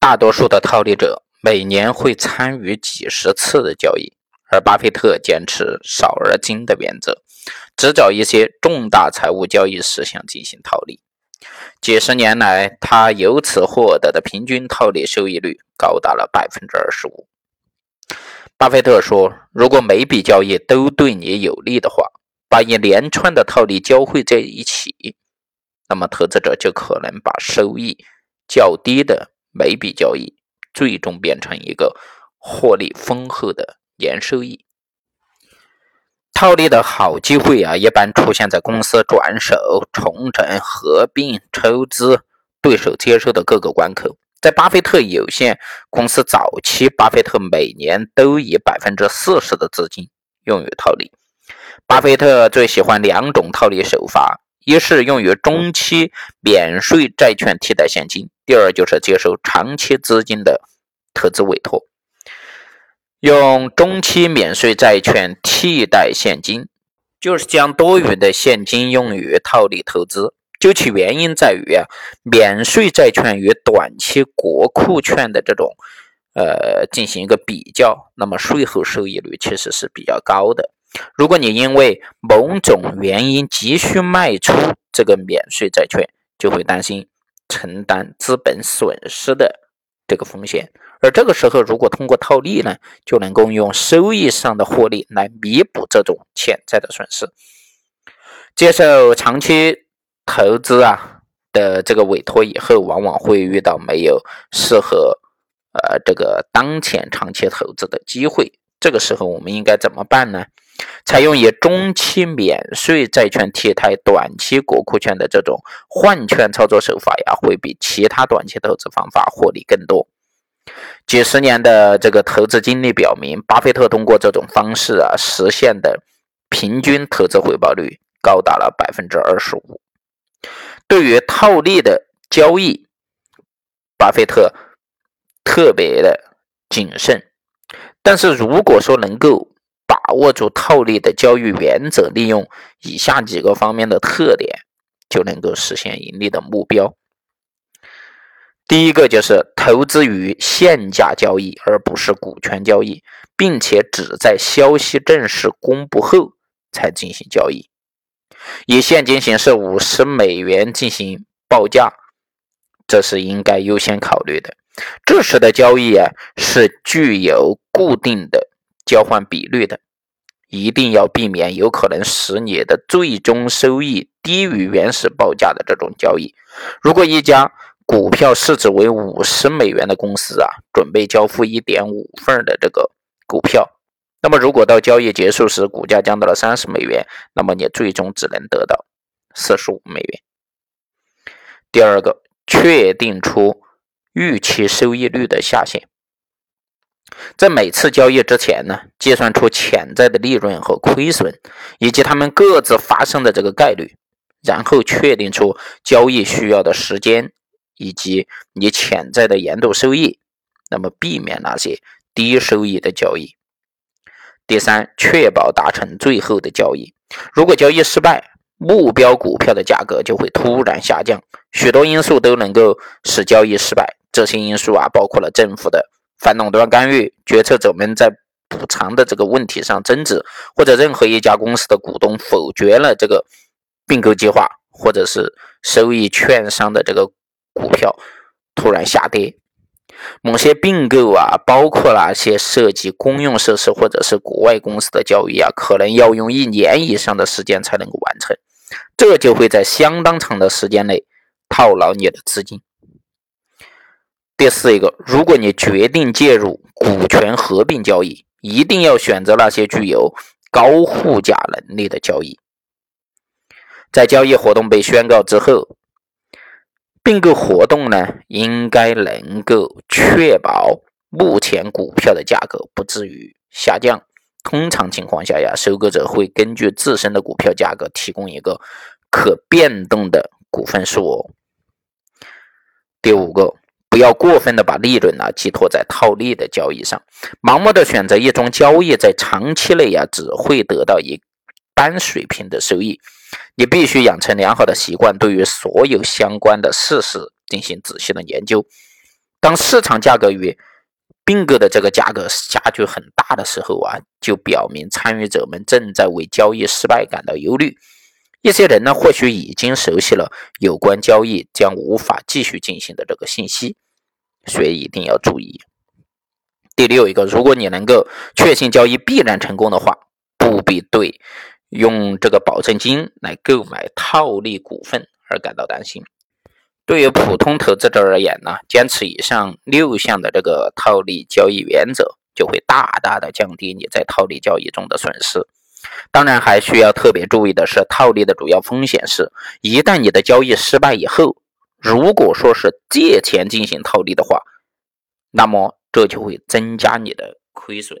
大多数的套利者每年会参与几十次的交易，而巴菲特坚持少而精的原则，只找一些重大财务交易事项进行套利。几十年来，他由此获得的平均套利收益率高达了百分之二十五。巴菲特说：“如果每笔交易都对你有利的话，把一连串的套利交汇在一起，那么投资者就可能把收益较低的每笔交易，最终变成一个获利丰厚的年收益。套利的好机会啊，一般出现在公司转手、重整、合并、抽资、对手接收的各个关口。在巴菲特有限公司早期，巴菲特每年都以百分之四十的资金用于套利。”巴菲特最喜欢两种套利手法：一是用于中期免税债券替代现金；第二就是接受长期资金的投资委托。用中期免税债券替代现金，就是将多余的现金用于套利投资。究其原因在于啊，免税债券与短期国库券的这种呃进行一个比较，那么税后收益率其实是比较高的。如果你因为某种原因急需卖出这个免税债券，就会担心承担资本损失的这个风险。而这个时候，如果通过套利呢，就能够用收益上的获利来弥补这种潜在的损失。接受长期投资啊的这个委托以后，往往会遇到没有适合呃这个当前长期投资的机会。这个时候，我们应该怎么办呢？采用以中期免税债券替代短期国库券的这种换券操作手法呀，会比其他短期投资方法获利更多。几十年的这个投资经历表明，巴菲特通过这种方式啊，实现的平均投资回报率高达了百分之二十五。对于套利的交易，巴菲特特别的谨慎。但是如果说能够，握住套利的交易原则，利用以下几个方面的特点，就能够实现盈利的目标。第一个就是投资于现价交易，而不是股权交易，并且只在消息正式公布后才进行交易。以现金形式五十美元进行报价，这是应该优先考虑的。这时的交易啊，是具有固定的。交换比率的，一定要避免有可能使你的最终收益低于原始报价的这种交易。如果一家股票市值为五十美元的公司啊，准备交付一点五份的这个股票，那么如果到交易结束时股价降到了三十美元，那么你最终只能得到四十五美元。第二个，确定出预期收益率的下限。在每次交易之前呢，计算出潜在的利润和亏损，以及它们各自发生的这个概率，然后确定出交易需要的时间以及你潜在的年度收益，那么避免那些低收益的交易。第三，确保达成最后的交易。如果交易失败，目标股票的价格就会突然下降。许多因素都能够使交易失败，这些因素啊，包括了政府的。反垄断干预，决策者们在补偿的这个问题上争执，或者任何一家公司的股东否决了这个并购计划，或者是收益券商的这个股票突然下跌。某些并购啊，包括那些涉及公用设施或者是国外公司的交易啊，可能要用一年以上的时间才能够完成，这就会在相当长的时间内套牢你的资金。第四一个，如果你决定介入股权合并交易，一定要选择那些具有高护价能力的交易。在交易活动被宣告之后，并购活动呢，应该能够确保目前股票的价格不至于下降。通常情况下呀，收购者会根据自身的股票价格提供一个可变动的股份数额。第五个。不要过分的把利润呢寄托在套利的交易上，盲目的选择一种交易，在长期内呀只会得到一般水平的收益。你必须养成良好的习惯，对于所有相关的事实进行仔细的研究，当市场价格与并购的这个价格差距很大的时候啊，就表明参与者们正在为交易失败感到忧虑。一些人呢，或许已经熟悉了有关交易将无法继续进行的这个信息，所以一定要注意。第六一个，如果你能够确信交易必然成功的话，不必对用这个保证金来购买套利股份而感到担心。对于普通投资者而言呢，坚持以上六项的这个套利交易原则，就会大大的降低你在套利交易中的损失。当然，还需要特别注意的是，套利的主要风险是，一旦你的交易失败以后，如果说是借钱进行套利的话，那么这就会增加你的亏损。